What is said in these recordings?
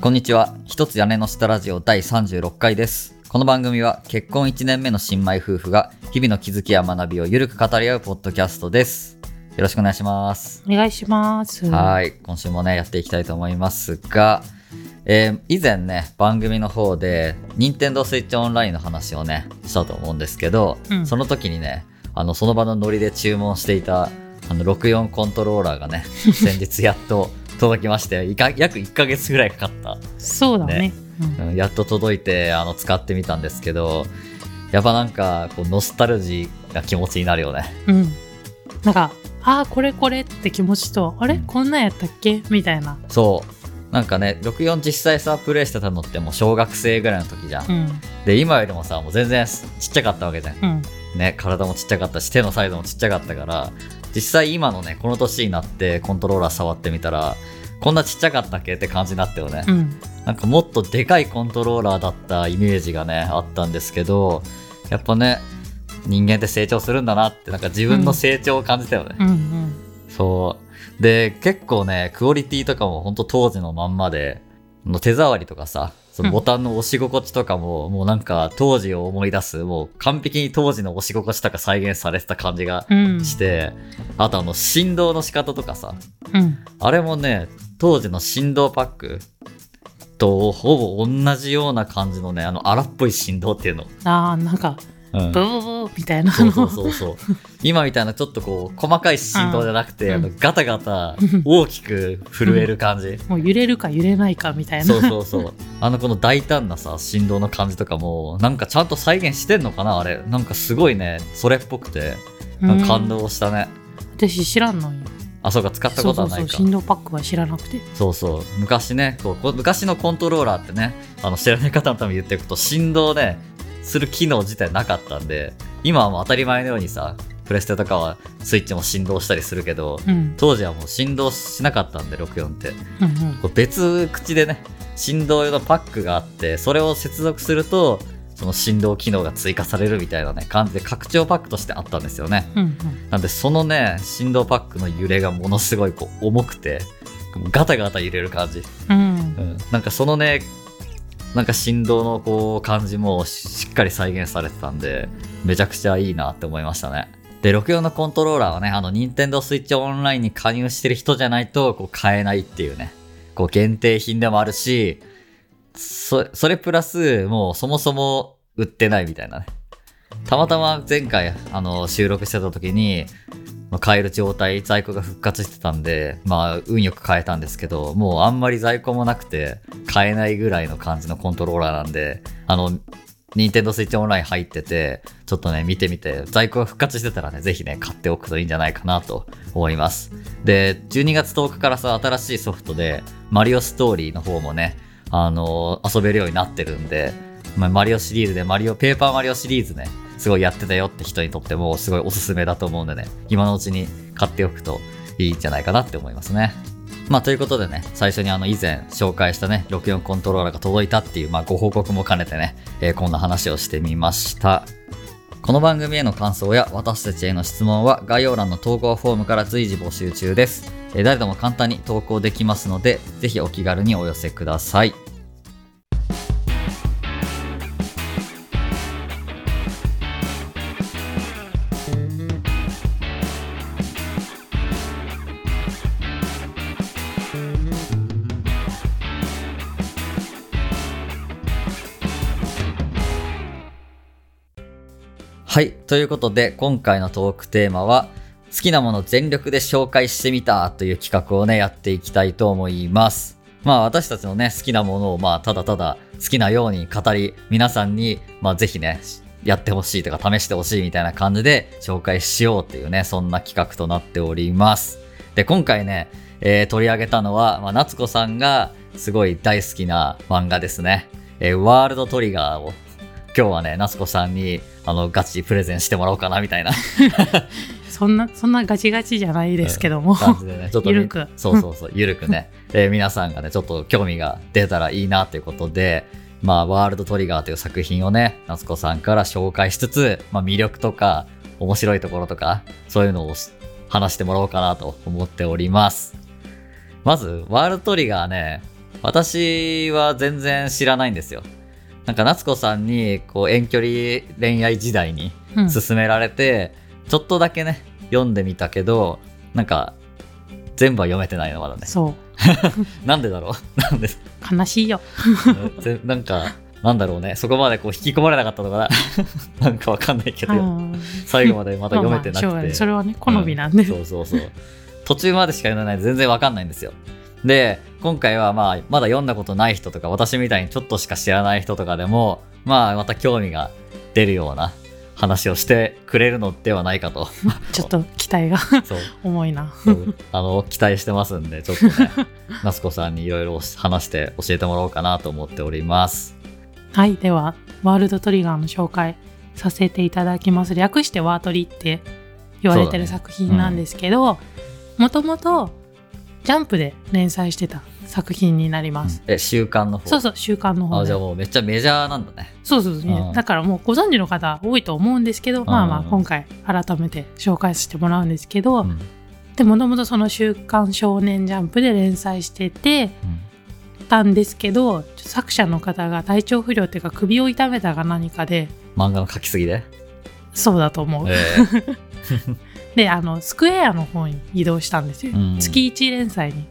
こんにちは。一つ屋根の下ラジオ第36回です。この番組は結婚1年目の新米夫婦が日々の気づきや学びをゆるく語り合うポッドキャストです。よろしくお願いします。お願いします。はい。今週もね、やっていきたいと思いますが、えー以前ね、番組の方で、任天堂スイッチオンラインの話をね、したと思うんですけど、うんその時にね、あの、その場のノリで注文していた、あの、64コントローラーがね、先日やっと届きまして、いか約1ヶ月ぐらいかかった。そうだね。ねうんうんやっと届いて、あの、使ってみたんですけど、やっぱなんか、こう、ノスタルジーな気持ちになるよね。うん。なんか、ああ、これこれって気持ちと、あれ、うんこんなんやったっけ？みたいな。そう。なんかね、64実際さ、プレイしてたのってもう小学生ぐらいの時じゃん。うん。で、今よりもさ、もう全然ちっちゃかったわけじゃん。うん。ね、体もちっちゃかったし、手のサイズもちっちゃかったから、実際今のね、この年になってコントローラー触ってみたら、こんなちっちゃかったっけ？って感じになったよね。うん。なんかもっとでかいコントローラーだったイメージがね、あったんですけど、やっぱね、人間って成長するんだなって、なんか自分の成長を感じたよね。うん。うん。そう。で、結構ね、クオリティとかもほんと当時のまんまで、あの手触りとかさ、そのボタンの押し心地とかも、もうなんか当時を思い出す、もう完璧に当時の押し心地とか再現されてた感じがうん。して、あとあの振動の仕方とかさ、うん。あれもね、当時の振動パックとほぼ同じような感じのね、あの荒っぽい振動っていうの。ああ、なんか、うんブーブーみたいなそうそうの。そう。今みたいなちょっとこう、細かい振動じゃなくて、うんあのガタガタ 大きく震える感じ。もう揺れるか揺れないかみたいな。そうそうそう。あのこの大胆なさ、振動の感じとかも、なんかちゃんと再現してんのかなあれ。なんかすごいね、それっぽくて、感動したね。私知らんのよ。あ、そうか、使った。ことはないか。振動パックは知らなくて。そうそう。昔ね、こうこう昔のコントローラーってね、あの知らない方のために言っていくと、振動ね、する機能自体なかったんで、今はもう当たり前のようにさ、プレステとかはスイッチも振動したりするけど、うん。当時はもう振動しなかったんで、64って。うんうん。こう別口でね、振動用のパックがあって、それを接続すると、その振動機能が追加されるみたいなね、感じで拡張パックとしてあったんですよね。うんうん。なんでそのね、振動パックの揺れがものすごいこう重くて、ガタガタ揺れる感じ。うんう。ん、なんかそのね、なんか振動のこう感じもしっかり再現されてたんで、めちゃくちゃいいなって思いましたね。で、64のコントローラーはね、あの、任天堂スイッチオンラインに加入してる人じゃないと、こう、買えないっていうね。こう、限定品でもあるし、そ、それプラス、もうそもそも売ってないみたいなね。たまたま前回、あの、収録してた時に、まあ買える状態、在庫が復活してたんで、まあ、運よく買えたんですけど、もうあんまり在庫もなくて、買えないぐらいの感じのコントローラーなんで、あの、ニンテンドースイッチオンライン入ってて、ちょっとね、見てみて、在庫が復活してたらね、ぜひね、買っておくといいんじゃないかなと思います。で、12月10日からさ、新しいソフトで、マリオストーリーの方もね、あの遊べるようになってるんで、まあ、マリオシリーズで、マリオ、ペーパーマリオシリーズね、すごいやってたよって人にとっても、すごいおすすめだと思うんでね、今のうちに買っておくといいんじゃないかなって思いますね。まあ、ということでね、最初にあの、以前紹介したね、64コントローラーが届いたっていう、まあ、ご報告も兼ねてね、えーこんな話をしてみました。この番組への感想や私たちへの質問は概要欄の投稿フォームから随時募集中です。え誰でも簡単に投稿できますので、ぜひお気軽にお寄せください。はい。ということで、今回のトークテーマは、好きなもの全力で紹介してみたという企画をね、やっていきたいと思います。まあ私たちのね、好きなものをまあただただ好きなように語り、皆さんにまあぜひね、やってほしいとか試してほしいみたいな感じで紹介しようっていうね、そんな企画となっております。で、今回ね、えー取り上げたのは、まあ、夏子さんがすごい大好きな漫画ですね。えーワールドトリガーを今日はね、夏子さんにあのガチプレゼンしてもらおうかなみたいな そんな、そんなガチガチじゃないですけども。感じでね、ちょっとみゆるくそうそうそう、ゆるくね、えー皆さんがね、ちょっと興味が出たらいいなということで、まあ、ワールドトリガーという作品をね、夏子さんから紹介しつつ、まあ、魅力とか、面白いところとか、そういうのを話してもらおうかなと思っております。まず、ワールドトリガーね、私は全然知らないんですよ。なんか夏子さんにこう遠距離恋愛時代にうん。勧められて、ちょっとだけね読んでみたけどなんか全部は読めてないのまだね。そ なんでだろう？なんで？う。悲しいよ。ぜなんかなんだろうね。そこまでこう引き込まれなかったのかな？なんかわかんないけど、うん。最後までまだ読めてなくて、まあまあそれはね、好みなんで。うそうそうそう。途中までしか読んでない。全然わかんないんですよ。で今回はまあまだ読んだことない人とか私みたいにちょっとしか知らない人とかでもまあまた興味が出るような話をしてくれるのではないかと。ちょっと期待が重いな。あの期待してますんでちょっとね 夏子さんにいろいろ話して教えてもらおうかなと思っております。はい、では、ワールドトリガーの紹介させていただきます。略してワートリって言われてる作品なんですけど、もともとジャンプで連載してた作品になります。え週刊の方？そうそう、週刊の方で。あじゃあ。もうめっちゃメジャーなんだね。そうそうそう、うん。だからもうご存知の方多いと思うんですけど、まあまあうん今回改めて紹介させてもらうんですけど、うん。でもともとその「週刊少年ジャンプ」で連載しててたんですけど作者の方が体調不良っていうか首を痛めたか何かで漫画の書きすぎで、そうだと思う、えー であのスクエアの方に移動したんですよ、うん。月1連載に。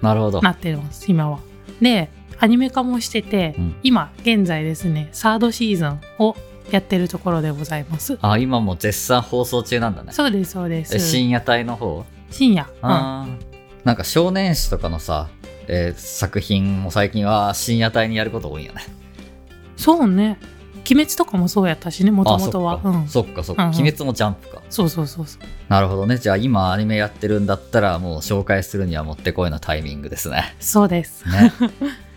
なるほど。なってます今は。でアニメ化もしてて、うん。今現在ですねサードシーズンをやってるところでございます。あ今もう絶賛放送中なんだね。そうですそうです。え深夜帯の方？深夜、うんなんか少年誌とかのさ、えー作品も最近は深夜帯にやること多いよね。そうね鬼滅とかもそうやったしねもともとは。あそっか、うん。そっかそっか、うんうん。鬼滅もジャンプか。そうそうそうそう。なるほどね。じゃあ今アニメやってるんだったらもう紹介するにはもってこいのタイミングですね。そうです。ね。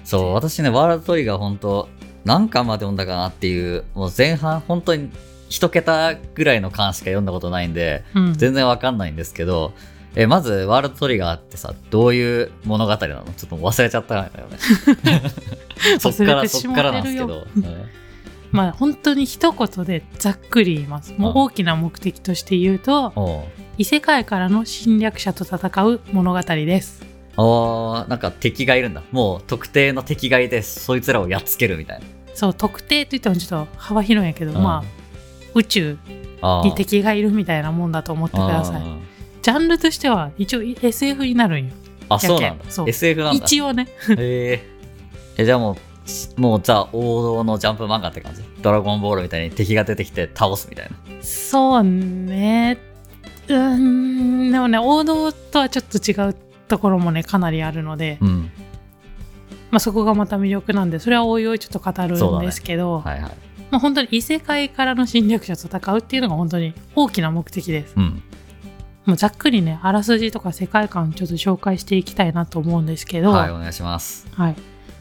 そう 私ねワールドトリガー本当何巻まで読んだかなっていうもう前半本当に一桁ぐらいの巻しか読んだことないんでうん。全然わかんないんですけど、えまずワールドトリガーってさどういう物語なの？ちょっと忘れちゃったんだよね。そっからそっからなんですけど、まあ本当に一言でざっくり言います。もううん大きな目的として言うと異世界からの侵略者と戦う物語です。おーなんか敵がいるんだ。もう特定の敵がいてそいつらをやっつけるみたいな。そう特定といってもちょっと幅広いんやけど、うん。まあ宇宙に敵がいるみたいなもんだと思ってください。あジャンルとしては一応 SF になるんよ。ーあそうなんだ。そう。SF なんだ。一応ね。へえじゃあもうもうじゃあ王道のジャンプ漫画って感じ？ドラゴンボールみたいに敵が出てきて倒すみたいな。そうね。うーんでもね王道とはちょっと違うところもねかなりあるので、うん。まあ、そこがまた魅力なんでそれはおいおいちょっと語るんですけど、はいはい。まあ、本当に異世界からの侵略者と戦うっていうのが本当に大きな目的です。うん。もうざっくりねあらすじとか世界観ちょっと紹介していきたいなと思うんですけど、はいお願いします。はい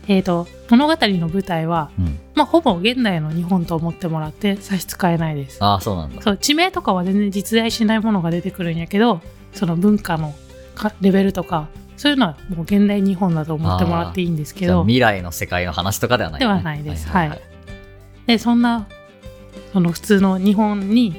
えー、と物語の舞台は、うん。まあ、ほぼ現代の日本と思ってもらって差し支えないです。ああそうなんだ。そう地名とかは全然実在しないものが出てくるんやけどその文化のかレベルとかそういうのはもう現代日本だと思ってもらっていいんですけど。未来の世界の話とかではない、ではないです。はい。はい。でそんなその普通の日本に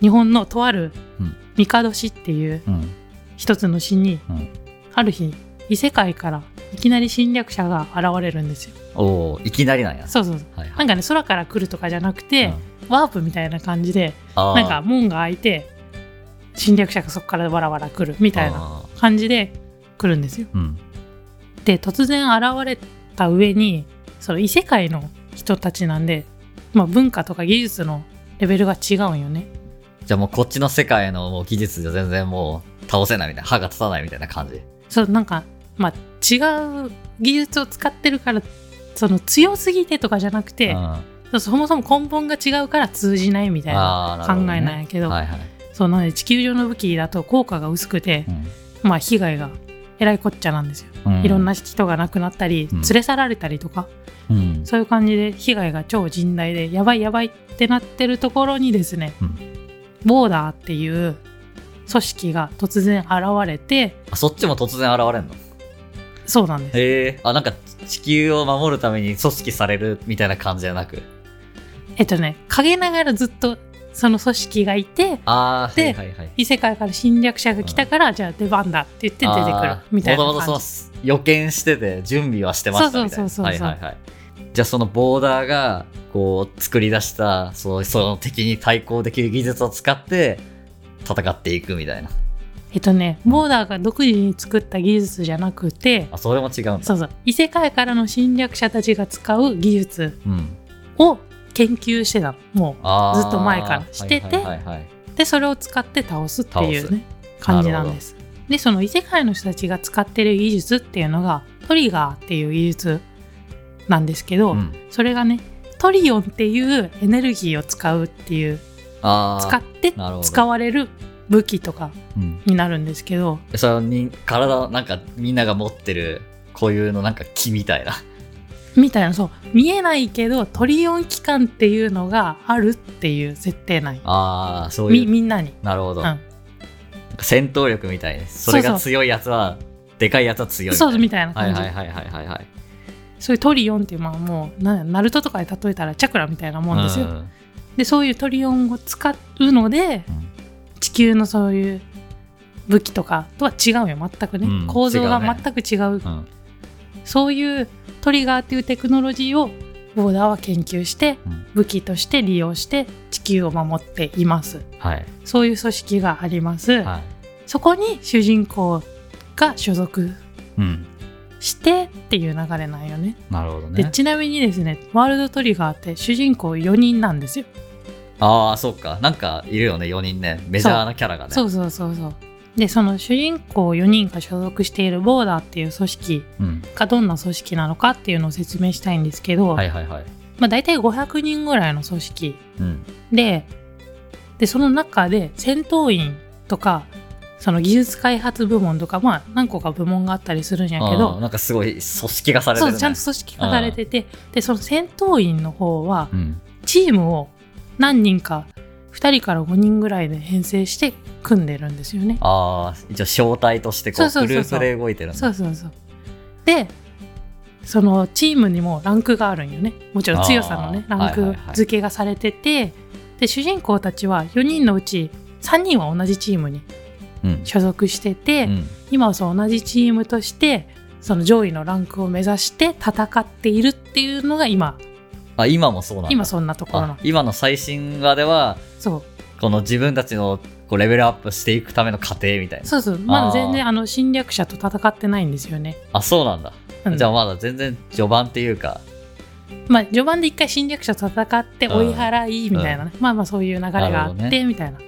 日本のとあるうん。帝市っていううん。一つの市に、うん。ある日異世界からいきなり侵略者が現れるんですよ。おおいきなりなんや。そうそうそう。はいはい。なんかね空から来るとかじゃなくて、うん。ワープみたいな感じでなんか門が開いて侵略者がそこからわらわら来るみたいな感じで来るんですよ。うん。で突然現れた上にその異世界の人たちなんで、まあ、文化とか技術のレベルが違うんよね。じゃあもうこっちの世界のもう技術じゃ全然もう倒せないみたいな歯が立たないみたいな感じ。そうなんかまあ違う技術を使ってるからその強すぎてとかじゃなくて、うん。そもそも根本が違うから通じないみたいな考えなんやけどはいはい、そうなので地球上の武器だと効果が薄くて、まあ被害がえらいこっちゃなんですよ、うん。いろんな人が亡くなったりうん。連れ去られたりとか、うん。そういう感じで被害が超甚大でやばいやばいってなってるところにですね、うん。ボーダーっていう組織が突然現れてあそっちも突然現れんの？そうなんですへえあなんか地球を守るために組織されるみたいな感じじゃなく？えっとね陰ながらずっとその組織がいてああ、ではいはいはい。異世界から侵略者が来たから、じゃあ出番だって言って出てくるみたいなもともと感じその予見してて準備はしてましたみたいな。そうそうそうそうはいはいはい。じゃあそのボーダーがこう作り出したその敵に対抗できる技術を使って戦っていくみたいな。えっとねボーダーが独自に作った技術じゃなくてあ、それも違うんだ。そうそう。異世界からの侵略者たちが使う技術うん。を研究してたの。もあー。ずっと前からしててでそれを使って倒すっていう倒ね感じなんです。でその異世界の人たちが使ってる技術っていうのがトリガーっていう技術なんですけど、うん。それがねトリオンっていうエネルギーを使うっていう使って使われる武器とかうんになるんですけどそのに体なんかみんなが持ってるこういうのなんか木みたいな。みたいなそう見えないけどトリオン機関っていうのがあるっていう設定なんよああ、そうみいう。みんなに、なるほど。うん、戦闘力みたいに。それが強いやつは、でかいやつは強いみたいな。そうみたいなはい感じ、はいはいはいはいはい。そういうトリオンっていうまあもうなナルトとかで例えたらチャクラみたいなもんですよ、うんでそういうトリオンを使うのでうん地球のそういう武器とかとは違うよ全くね、うん構造が違うね全く違ううんそういうトリガーっていうテクノロジーをボーダーは研究してうん武器として利用して地球を守っていますはい。そういう組織があります、はい。そこに主人公が所属うん。してっていう流れなんよねなるほどね。でちなみにですねワールドトリガーって主人公4人なんですよ、ああ、そっか。なんかいるよね、4人ね。メジャーなキャラがね。そうそうそうそうでその主人公4人が所属しているボーダーっていう組織うん。がどんな組織なのかっていうのを説明したいんですけど、はいはいはい。まあ、大体500人ぐらいの組織うん。ででその中で戦闘員とかその技術開発部門とかまあ何個か部門があったりするんやけどなんかすごい組織化されてる、ね。そうちゃんと組織化されててでその戦闘員の方はうん。チームを何人か2人から5人ぐらいで編成して組んでるんですよね。ああ、一応招待としてこう、グループで動いてるんだ。そうそうそう。でそのチームにもランクがあるんよねもちろん強さのねランクはいはいはい付けがされてて、で主人公たちは4人のうち3人は同じチームにうん。所属してて、うん。今はそう同じチームとしてその上位のランクを目指して戦っているっていうのが今あ、今もそうなんだ。今そんなところなの。あ今の最新話では、そう。この自分たちのこうレベルアップしていくための過程みたいな。そうそう。まだ全然あの侵略者と戦ってないんですよね、あ、そうなんだ。うん。じゃあまだ全然序盤っていうか、まあ序盤で一回侵略者と戦って追い払いみたいなね、まあまあそういう流れがあって、な。るほどね。みたいな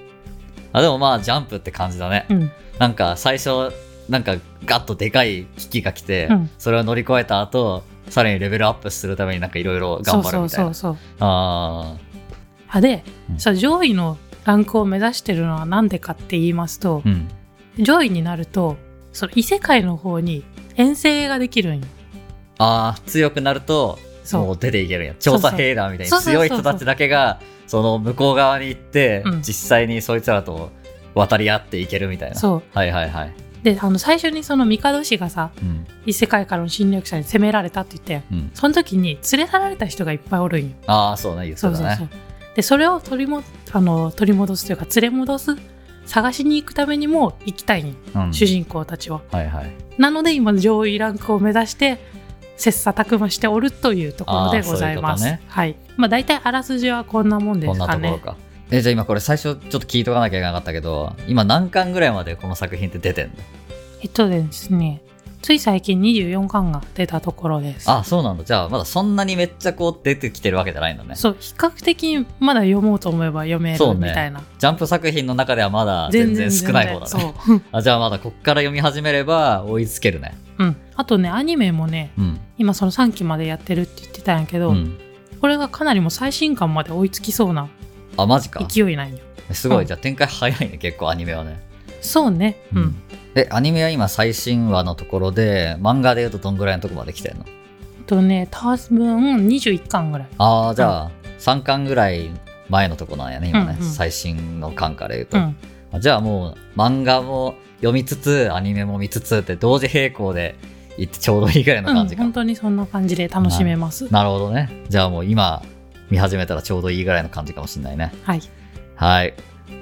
あ、でもまあジャンプって感じだね。うん。なんか最初、なんかガッとでかい危機が来て、うん。それを乗り越えた後、さらにレベルアップするためになんかいろいろ頑張るみたいな。そうそうそうああで、うんさ上位のランクを目指してるのは何でかって言いますとあ、、うん。上位になるとその異世界の方に遠征ができるんよああ、強くなると、もう出ていけるんや。調査兵団みたいに強い人たちだけが、その向こう側に行って、うん実際にそいつらと渡り合っていけるみたいな。そうはいはいはい。であの最初にその帝氏がさうん。異世界からの侵略者に攻められたって言ったやんうん。その時に連れ去られた人がいっぱいおるんよああ、そうね、言ってたね。そうそうそうでそれを取りもあの取り戻すというか連れ戻す探しに行くためにも行きたいんよ、うん主人公たちははいはい。なので今上位ランクを目指して切磋琢磨しておるというところでございます。ういうねはい。まあ大体あらすじはこんなもんでこんすかね。なところか。え、じゃあ今これ最初ちょっと聞いとかなきゃいけなかったけど、今何巻ぐらいまでこの作品って出てんの？えっとですね、つい最近24巻が出たところです。あ、そうなんだ。じゃあまだそんなにめっちゃこう出てきてるわけじゃないんだね。そう、比較的まだ読もうと思えば読めそうねるみたいな。ジャンプ作品の中ではまだ全然少ない方だね。そう。あじゃあまだこっから読み始めれば追いつけるね。うん。あとね、アニメもね、うん。今その3期までやってるって言ってたんやけど、うん。これがかなりもう最新巻まで追いつきそうなあ、マジか。勢いなんよ。すごい。うんじゃあ展開早いね、結構アニメはね。そうね。うん。で、アニメは今最新話のところで、漫画で言うとどんぐらいのとこまで来てんの？えっとね、多分21巻ぐらい。ああ、じゃあ、3巻ぐらい前のとこなんやね、今ね。うんうん最新の巻から言うと。うん。あじゃあもう、漫画も読みつつ、アニメも見つつって同時並行で行ってちょうどいいぐらいのうん、感じか。本当にそんな感じで楽しめます。なるほどね。じゃあもう今見始めたらちょうどいいぐらいの感じかもしれないね。はい。はい。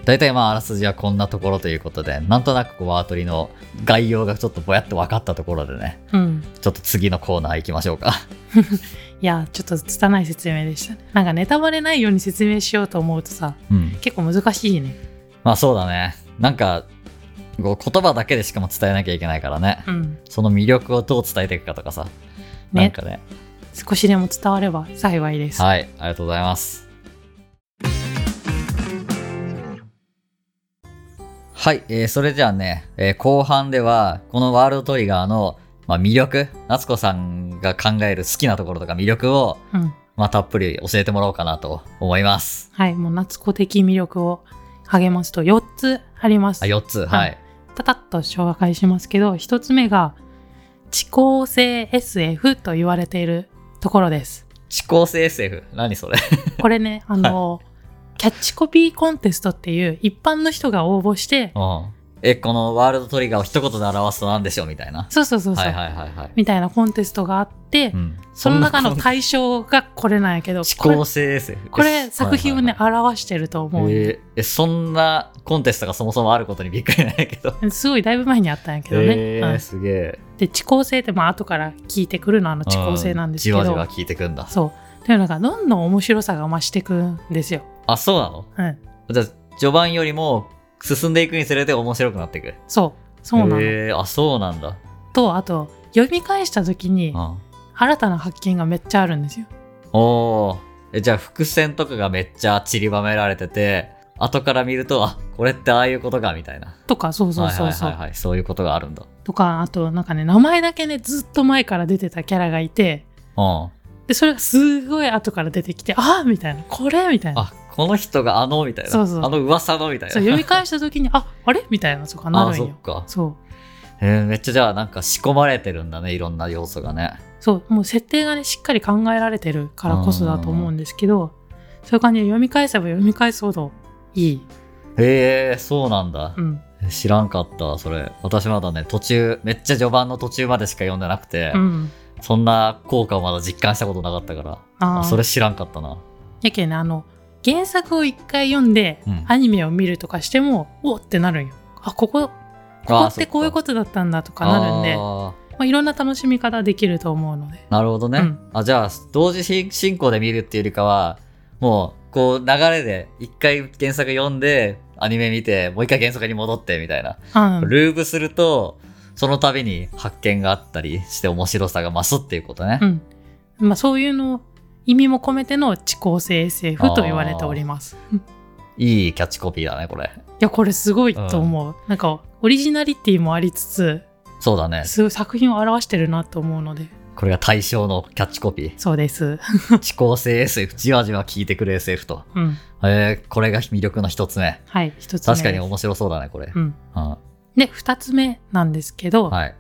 大体まあ、あらすじはこんなところということで、なんとなくこうワートリの概要がちょっとぼやっと分かったところでね、うん。ちょっと次のコーナー行きましょうか。いや、ちょっと拙い説明でしたね。なんかネタバレないように説明しようと思うとさ、うん。結構難しいね。まあそうだね。なんか、こう言葉だけでしかも伝えなきゃいけないからね。うん。その魅力をどう伝えていくかとかさ。ねなんかね。少しでも伝われば幸いです。はい、ありがとうございます。はい、えーそれじゃあね、えー後半では、このワールドトリガーの、まあ、魅力、夏子さんが考える好きなところとか魅力を、うん。まあ、たっぷり教えてもらおうかなと思います。はい。もう夏子的魅力を励ますと4つありますあ、。4つ、はい。たたっと紹介しますけど、1つ目が、遅効性 SF と言われているところです。遅効性 SF。何それ？これね、あの、キャッチコピーコンテストっていう一般の人が応募して、うん。え、このワールドトリガーを一言で表すと何でしょう？みたいな。そうそうそうそう、はいはいはいはい。みたいなコンテストがあって、うん。その中の対象がこれなんやけど、遅これ効性 SF。これ作品をね、はいはいはい表してると思う、えーえ、そんなコンテストがそもそもあることにびっくりなんやけど。すごいだいぶ前にあったんやけどね。えーうんすげえ。で、遅効性ってまあ後から聞いてくるのはあの遅効性なんですけど、うじわじわ聞いてくんだ。そう。っていうのがどんどん面白さが増してくんですよ。あ、そうなの？うん。じゃあ、序盤よりも進んでいくにつれて面白くなっていく？そう。そうなの。えー、あ、そうなんだ。と、あと、読み返した時にうん。新たな発見がめっちゃあるんですよ。おー。え、じゃあ伏線とかがめっちゃ散りばめられてて、後から見ると、あ、これってああいうことか、みたいな。とか、そうそうそうそう。はいはいはいはい。そういうことがあるんだ。とか、あと、なんかね、名前だけね、ずっと前から出てたキャラがいて、うん。で、それがすごい後から出てきて、ああみたいな、これみたいな。あ、この人があの、みたいな。そうそうあの噂の、みたいな。そう、読み返した時に、あ、あれみたいな、とかなあ、るんよ。そっか。そう。えー、めっちゃじゃあなんか仕込まれてるんだね、いろんな要素がね。そう、もう設定がね、しっかり考えられてるからこそだと思うんですけど、そういう感じで読み返せば読み返すほどいい。へえー、そうなんだ。うん。知らんかった、それ。私まだね、途中、めっちゃ序盤の途中までしか読んでなくて、うん。そんな効果をまだ実感したことなかったから、それ知らんかったな。やけんね、あの、原作を一回読んで、うんアニメを見るとかしても、おってなるんよ。あ、ここ、ここってこういうことだったんだとかなるんで、あまあ、いろんな楽しみ方できると思うので。ーなるほどね。うんあ、じゃあ、同時進行で見るっていうよりかは、もう、こう、流れで、一回原作読んで、アニメ見て、もう一回原作に戻って、みたいな。うん。ループすると、その度に発見があったりして面白さが増すっていうことね。うん。まあ、そういうの、意味も込めての遅効性 SF と言われております。うんいいキャッチコピーだね、これ。いや、これすごいと思う。なんか、オリジナリティもありつつ、そうだね。すごい作品を表してるなと思うので。これが対象のキャッチコピー。そうです。遅効性 SF、じわじわ効いてくる SF と。うん。えー、これが魅力の一つ目。はい、一つ目。確かに面白そうだね、これ。うん。うんで、二つ目なんですけど、はい。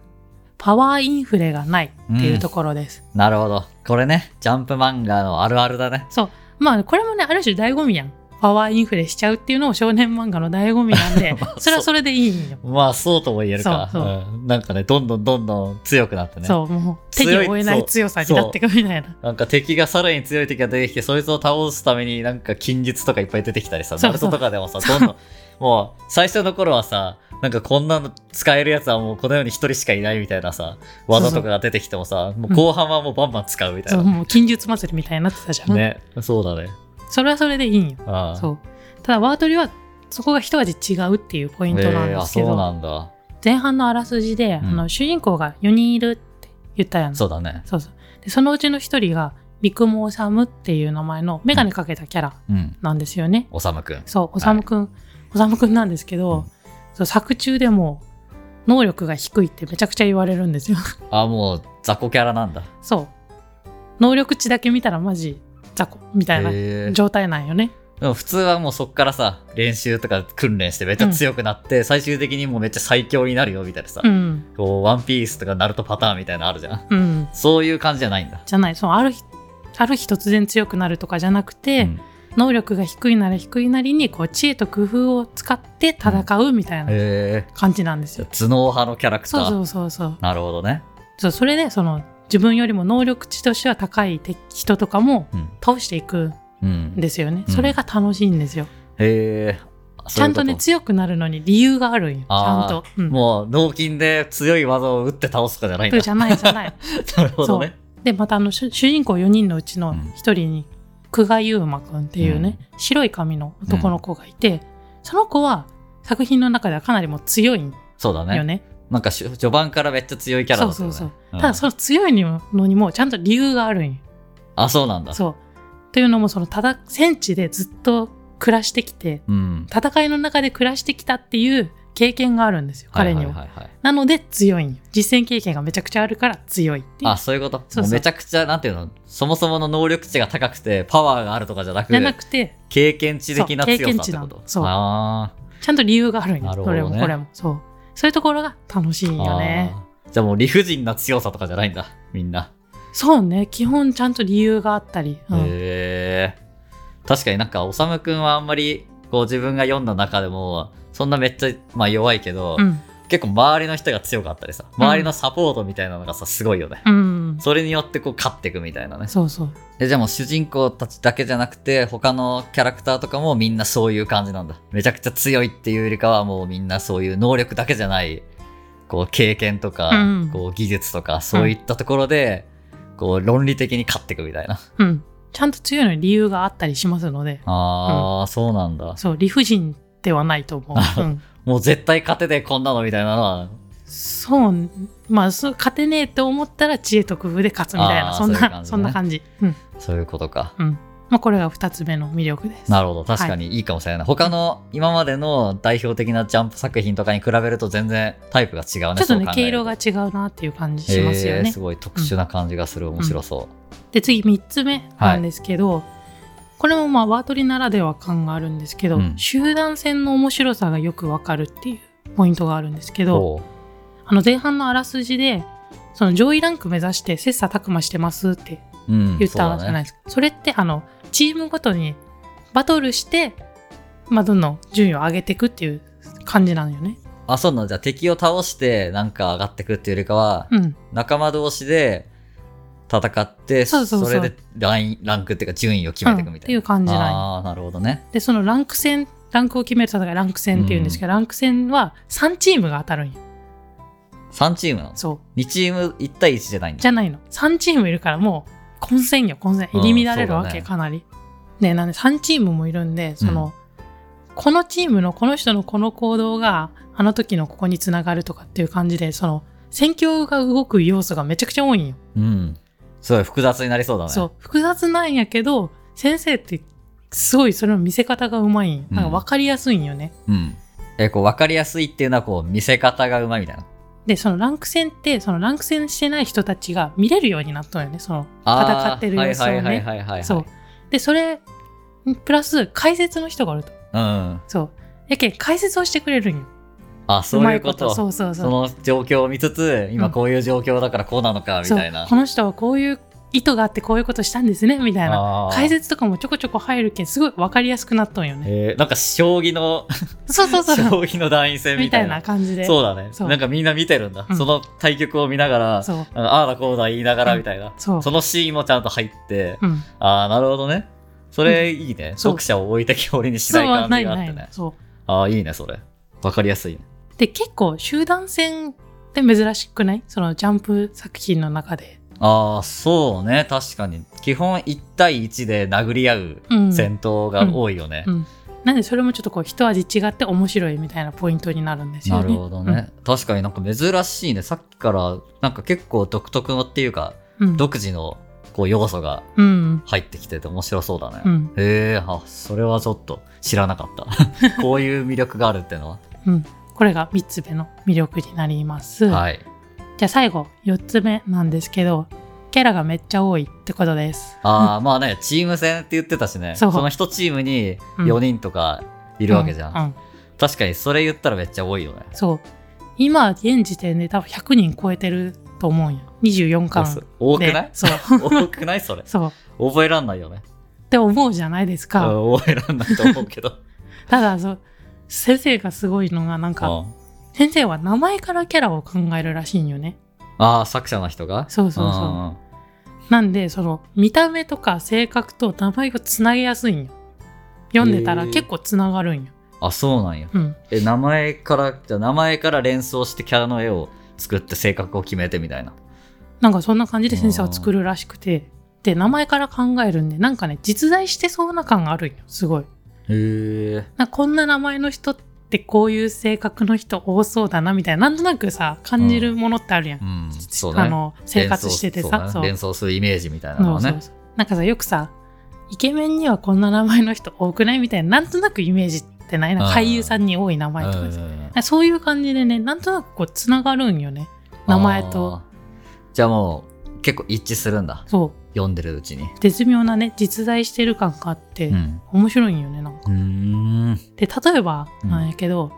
パワーインフレがないっていうところです。なるほど。これね、ジャンプ漫画のあるあるだね。そう。まあ、これもね、ある種醍醐味やん。パワーインフレしちゃうっていうのも少年漫画の醍醐味なんで まあ、それはそれでいいんよ。まあ、そうとも言えるか。そうそうんなんかね、どんどんどんどん強くなってね。そう、もう手に負えない強さになってくみたいな。なんか敵がさらに強い敵が出てきて、そいつを倒すためになんか近日とかいっぱい出てきたりさ、そうナルトとかでもさ、どんどん、もう最初の頃はさ、なんかこんなの使えるやつはもうこの世に一人しかいないみたいなさ、技とかが出てきてもさ、もう後半はもうバンバン使うみたいそう、な。もう近日祭りみたいになってたじゃん。ね、そうだね。それはそれでいいんよ。そう。ただ、ワートリはそこが一味違うっていうポイントなんですけど。前半のあらすじで、うんあの主人公が4人いるって言ったやん。そうだね。そうそう。で、そのうちの一人が、ビクモオサムっていう名前のメガネかけたキャラうん。なんですよね。おさむくん。そう、おさむくん、おさむくんなんですけど、うんそう作中でも能力が低いってめちゃくちゃ言われるんですよ。あ、もう雑魚キャラなんだ。そう。能力値だけ見たらマジ雑魚みたいな状態なんよね。でも普通はもうそっからさ、練習とか訓練してめっちゃ強くなって、最終的にもうめっちゃ最強になるよみたいなさ、うん。こう、ワンピースとかナルトパターンみたいなのあるじゃん。うん。そういう感じじゃないんだ。じゃない、そう、ある日、ある日突然強くなるとかじゃなくて、うん能力が低いなら低いなりに、こう、知恵と工夫を使って戦うみたいな。感じなんですよ。頭脳派のキャラクター。そうそうそうそう。なるほどね。そう、それで、その、自分よりも能力値としては高い敵人とかもうん。倒していくうんん。ですよね。うんそれが楽しいんですよ。へえ。ちゃんとね強くなるのに理由があるんよちゃんと、うん、もう、脳筋で強い技を打って倒すとかじゃないんだ。じゃないじゃない なるほどね。でまたあの主主人公4人のうちの1人に久我悠馬くんっていうね、白い髪の男の子がいて、その子は作品の中ではかなりもう強いんそうだね。よねなんかし序盤からめっちゃ強いキャラだったよね。そうそうそう、ん。ただその強いのにもちゃんと理由があるんよ。あ、そうなんだ。そう。というのもそのただ戦地でずっと暮らしてきてうん。戦いの中で暮らしてきたっていう経験があるんですよ彼には,、いはいはい。なので強いんよ。実戦経験がめちゃくちゃあるから強いっていう。あ、そういうこと？そうめちゃくちゃ、なんていうの、そもそもの能力値が高くて、パワーがあるとかじゃなくじゃなくて経験値的な強さってこと？経験値なのそう。あちゃんと理由があるんよ、なるほどね。どれもこれも。そうそういうところが楽しいーよね。じゃあもう理不尽な強さとかじゃないんだ、みんな。そうね。基本ちゃんと理由があったり、うん。へえ。確かになんか、おさむくんはあんまり、こう自分が読んだ中でも、そんなめっちゃ、まあ弱いけど、うん結構周りの人が強かったりさ、周りのサポートみたいなのがさ、すごいよね。うんそれによってこう勝っていくみたいなね。そうそうで、じゃあもう主人公たちだけじゃなくて、他のキャラクターとかもみんなそういう感じなんだ。めちゃくちゃ強いっていうよりかはもうみんなそういう能力だけじゃない、こう経験とか、うんこう技術とか、そういったところで、こう論理的に勝っていくみたいな。うんちゃんと強いのに理由があったりしますのであー、そうなんだ。そう理不尽ではないと思う、うん、もう絶対勝ててこんなのみたいなのは、そうまあそう勝てねえって思ったら知恵と工夫で勝つみたいなそんなそんな感じうんそういうことか。うんまあこれが2つ目の魅力ですなるほど。確かにいいかもしれない。他の今までの代表的なジャンプ作品とかに比べると全然タイプが違うね。ちょっとね毛色が違うなっていう感じしますよねすごい特殊な感じがする。面白そう。で次3つ目なんですけど、これもまあワートリならでは感があるんですけど、うん。集団戦の面白さがよくわかるっていうポイントがあるんですけどほあの前半のあらすじでその上位ランク目指して切磋琢磨してますってううん、言ったじゃないですか、それってあのチームごとにバトルして、まあ、どんどん順位を上げていくっていう感じなのよね。あ、そうなんだ。じゃあ敵を倒してなんか上がってくっていうよりかは、うん、仲間同士で戦って、そうそうそうれでライン、ランクっていうか順位を決めていくみたいな。うんっていう感じああ、なるほどね。でそのランク戦ランクを決める戦いランク戦っていうんですけど、ランク戦は3チームが当たるんよ。3チームなの？そう ?2 チーム1対1じゃないんだ。じゃないの。3チームいるからもう混戦よ混戦入り乱れるわけ、うんねかなり。ねなんで3チームもいるんでその、このチームのこの人のこの行動があの時のここにつながるとかっていう感じでその戦況が動く要素がめちゃくちゃ多いんよ。うん。すごい複雑になりそうだね。そう複雑なんやけど先生ってすごいそれの見せ方がうまいなんか分かりやすいんよね。うん。え、こう、分かりやすいっていうのは、こう、見せ方がうまいみたいな。でそのランク戦ってそのランク戦してない人たちが見れるようになったのよねその戦ってる様子をね。はいはいはいはいはい、はい。そう。で、それ、プラス解説の人がおると。うん。そう。やけん解説をしてくれるんよ。あ、そういうこと。そうそうそう。その状況を見つつ、今こういう状況だからこうなのか、みたいな。この人はこういう意図があってこういうことしたんですね、みたいな。解説とかもちょこちょこ入るけん、すごい分かりやすくなっとんよね。えーなんか将棋の、そうそうそう。将棋の団員戦みたいな。感じで。そうだね。なんかみんな見てるんだ。うんその対局を見ながら、ああだこうだ言いながらみたいな。そう。そのシーンもちゃんと入って、うん。ああ、なるほどね。それいいね。読者を置いてきぼりにしない感じがあってね。そう。ああ、いいね、それ。わかりやすいね。で、結構集団戦って珍しくない？そのジャンプ作品の中で。ああ、そうね。確かに。基本1対1で殴り合ううん。戦闘が多いよね。うん。なんでそれもちょっとこう一味違って面白いみたいなポイントになるんですよね。なるほどね、確かになんか珍しいね。さっきからなんか結構独特のっていうか、うん。独自のこう要素がうん。入ってきてて面白そうだね。うん。へえ、あ、それはちょっと知らなかった。こういう魅力があるっていうのは。うん。これが3つ目の魅力になります。はい。じゃあ最後、4つ目なんですけど、キャラがめっちゃ多いってことです。ああ、まあね、チーム戦って言ってたしね。その一チームに4人とかいいるわけじゃん。うん。確かにそれ言ったらめっちゃ多いよね。そう。今、現時点で多分100人超えてると思うんよ。24巻で。多くない？そう。多くない？それ。そう。覚えらんないよね。って思うじゃないですか。うん覚えらんないと思うけど。ただ、そう、先生がすごいのが、なんか、うん先生は名前からキャラを考えるらしいんよね。ああ、作者の人が？そうそうそう。なんで、その、見た目とか性格と名前をつなげやすいんよ。読んでたら結構つながるんよ。あ、そうなんや。うん。え、名前から、じゃあ名前から連想してキャラの絵を作って性格を決めてみたいな。なんかそんな感じで先生は作るらしくて。で、名前から考えるんで、なんかね、実在してそうな感があるんよ。すごい。へえ。こんな名前の人ってこういう性格の人多そうだなみたいな、なんとなくさ、感じるものってあるやん。うん、そうね。あの、生活しててさ。連想そうね連想するイメージみたいなのはね。そうそうそうなんかさ、よくさ、イケメンにはこんな名前の人多くないみたいな、なんとなくイメージってない？な。うん俳優さんに多い名前とかさ。うんそういう感じでね、なんとなくこう、つながるんよね。名前と。じゃあもう結構一致するんだ。そう。読んでるうちに。絶妙なね、実在してる感があって、うん。面白いんよね、なんか。ん。で、例えばうんなんやけど、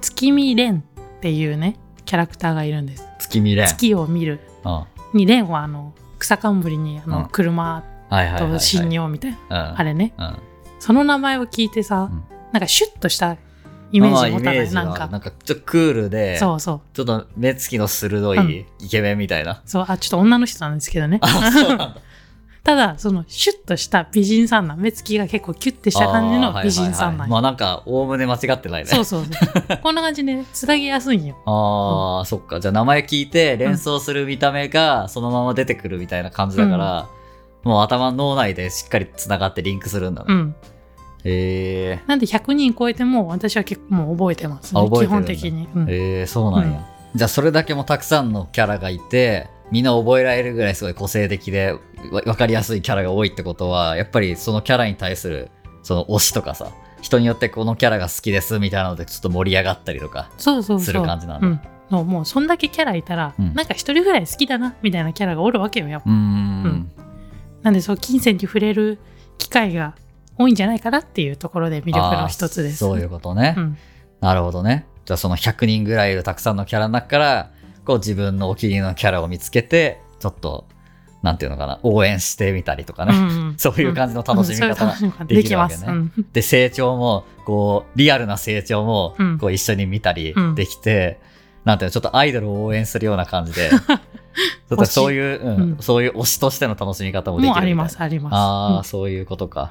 月見蓮っていうね、キャラクターがいるんです。月見蓮。月を見る。うんに、蓮はあの、草冠にあの、うん車。と信用みたいな。うん。あれね。うん。その名前を聞いてさ、うんなんかシュッとしたイメージ持たない、なんか。なんかちょっとクールで、そうそう。ちょっと目つきの鋭うんいイケメンみたいな。そう、あ、ちょっと女の人なんですけどね。あ、そうなんだ。ただ、その、シュッとした美人さんなん。目つきが結構キュッてした感じの美人さんなんはいはいはいまあなんか、おおむね間違ってないね。そうそうそう。こんな感じで、ね、つなぎやすいんよ。ああ、そっか。じゃあ名前聞いて連想する見た目がそのまま出てくるみたいな感じだから、もう頭脳内でしっかり繋がってリンクするんだね。うん。へえなんで100人超えても、私は結構もう覚えてます、ね。基本的に。うんへえそうなんや。じゃあそれだけもたくさんのキャラがいて、みんな覚えられるぐらいすごい個性的でわわかりやすいキャラが多いってことは、やっぱりそのキャラに対するその推しとかさ、人によってこのキャラが好きですみたいなのでちょっと盛り上がったりとか。そうそうそう。する感じなんだうん。のもう、そんだけキャラいたら、うんなんか一人ぐらい好きだな、みたいなキャラがおるわけよ、やっぱ。うーん。なんで、そう、金銭に触れる機会が多いんじゃないかなっていうところで魅力の一つです。そういうことね。うん。なるほどね。じゃあその100人ぐらいいるたくさんのキャラの中から、こう自分のお気に入りのキャラを見つけて、ちょっと、なんていうのかな、応援してみたりとかね。うんうん そういう感じの楽しみ方うんそういう楽しみ方でできます。きるわけねうんで、成長も、こう、リアルな成長もうん、こう一緒に見たりうんできて、なんていうの、ちょっとアイドルを応援するような感じで、ちょっとそういう、うんうんそういう推しとしての楽しみ方もできるみたいなあります、あります。ああ、そういうことか。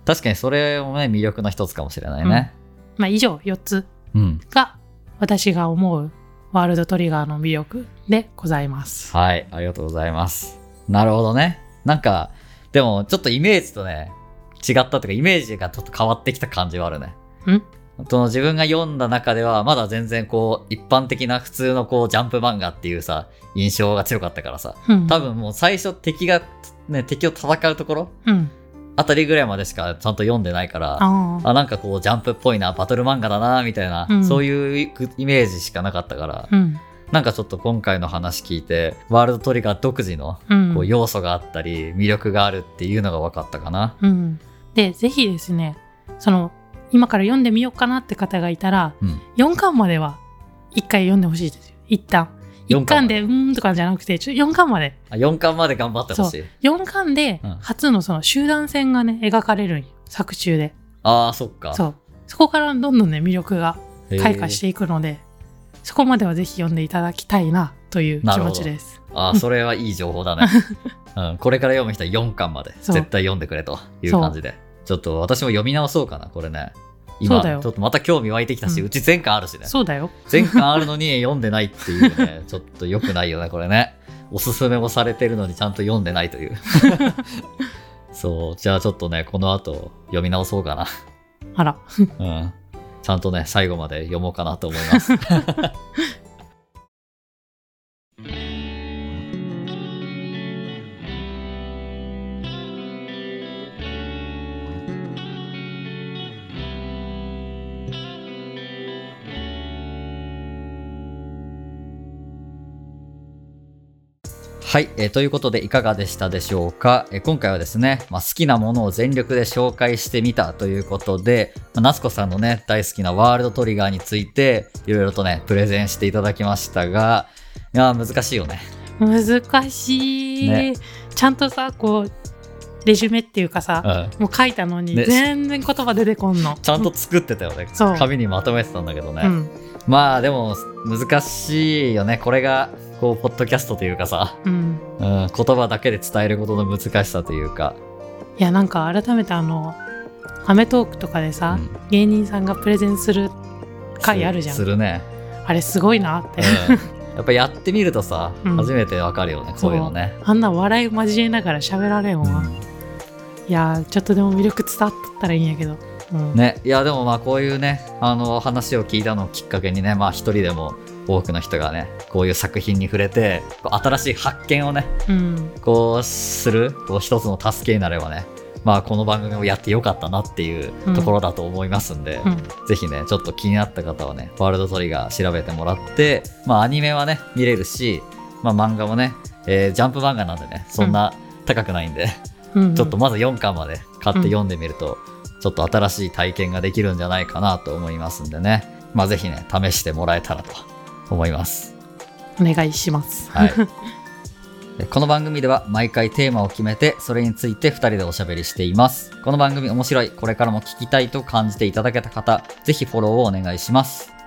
うんうん確かにそれもね、魅力の一つかもしれないね。まあ、以上4つうん。が私が思うワールドトリガーの魅力でございます。はい、ありがとうございます。なるほどね。なんか、でもちょっとイメージとね、違ったというか、イメージがちょっと変わってきた感じはあるね。ん？その自分が読んだ中では、まだ全然こう、一般的な普通のこう、ジャンプ漫画っていうさ、印象が強かったからさ、うん、多分もう最初敵が、ね、敵を戦うところうん。あたりぐらいまでしかちゃんと読んでないから、あなんかこう、ジャンプっぽいな、バトル漫画だな、みたいな、うんそういうイメージしかなかったから、うん。なんかちょっと今回の話聞いて、ワールドトリガー独自のうん。こう要素があったり、魅力があるっていうのが分かったかな。うん。で、ぜひですね、その、今から読んでみようかなって方がいたら、うん。4巻までは一回読んでほしいですよ。一旦。四巻まで一巻で、うーんとかじゃなくて、ちょ4巻まで。あ4巻まで頑張ってほしい。4巻でうん、初のその集団戦がね、描かれるんよ。作中で。ああ、そっか。そう。そこからどんどんね、魅力が開花していくので、そこまではぜひ読んでいただきたいな、という気持ちです。ああ、それはいい情報だね。うん。これから読む人は4巻まで絶対読んでくれという感じで。ちょっと私も読み直そうかな、これね。今、ちょっとまた興味湧いてきたし、ううんち全巻あるしね。そうだよ。全巻あるのに読んでないっていうね、ちょっと良くないよね、これね。おすすめもされてるのにちゃんと読んでないという。そう、じゃあちょっとね、この後読み直そうかな。あら。うん。ちゃんとね、最後まで読もうかなと思います。はい、えーということでいかがでしたでしょうか、えー今回はですね、まあ、好きなものを全力で紹介してみたということで、まあ、夏子さんのね、大好きなワールドトリガーについて、いろいろとね、プレゼンしていただきましたが、いやー難しいよね。難しい、ねちゃんとさ、こう、レジュメっていうかさ、うん。もう書いたのにね全然言葉出てこんの。ちゃんと作ってたよね。紙にまとめてたんだけどね。うん。まあでも、難しいよね。これが、こう、ポッドキャストというかさ、うん。うん、言葉だけで伝えることの難しさというか。いや、なんか改めてあの、アメトーークとかでさ、うん。芸人さんがプレゼンする回あるじゃん。するね。あれすごいなって、うん。やっぱやってみるとさ、うん。初めてわかるよね、こういうのね。あんな笑い交えながら喋られんわ、いやーちょっとでも魅力伝わったらいいんやけど、うん。ね、いやでもまあこういうねあの話を聞いたのをきっかけにねまあ一人でも多くの人がねこういう作品に触れて新しい発見をねうん。こうするこう一つの助けになればねまあこの番組をやってよかったなっていうところだと思いますんで、うん。ぜひねちょっと気になった方はねワールドトリガー調べてもらってまあアニメはね見れるしまあ漫画もね、えージャンプ漫画なんでねそんな高くないんで、うんちょっとまず4巻まで買って読んでみると、ちょっと新しい体験ができるんじゃないかなと思いますんでね。まあぜひね、試してもらえたらと思います。お願いしますはい。でこの番組では毎回テーマを決めて、それについて2人でおしゃべりしています。この番組面白い、これからも聞きたいと感じていただけた方、ぜひフォローをお願いします。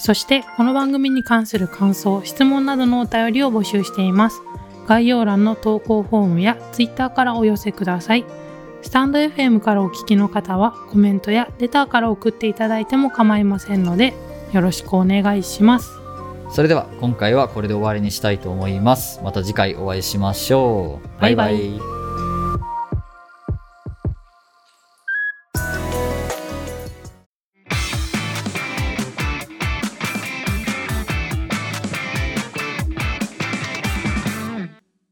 そしてこの番組に関する感想質問などのお便りを募集しています概要欄の投稿フォームや Twitter からお寄せくださいスタンド FM からお聞きの方はコメントやレターから送っていただいても構いませんのでよろしくお願いしますそれでは今回はこれで終わりにしたいと思います。また次回お会いしましょう。バイバイバイバ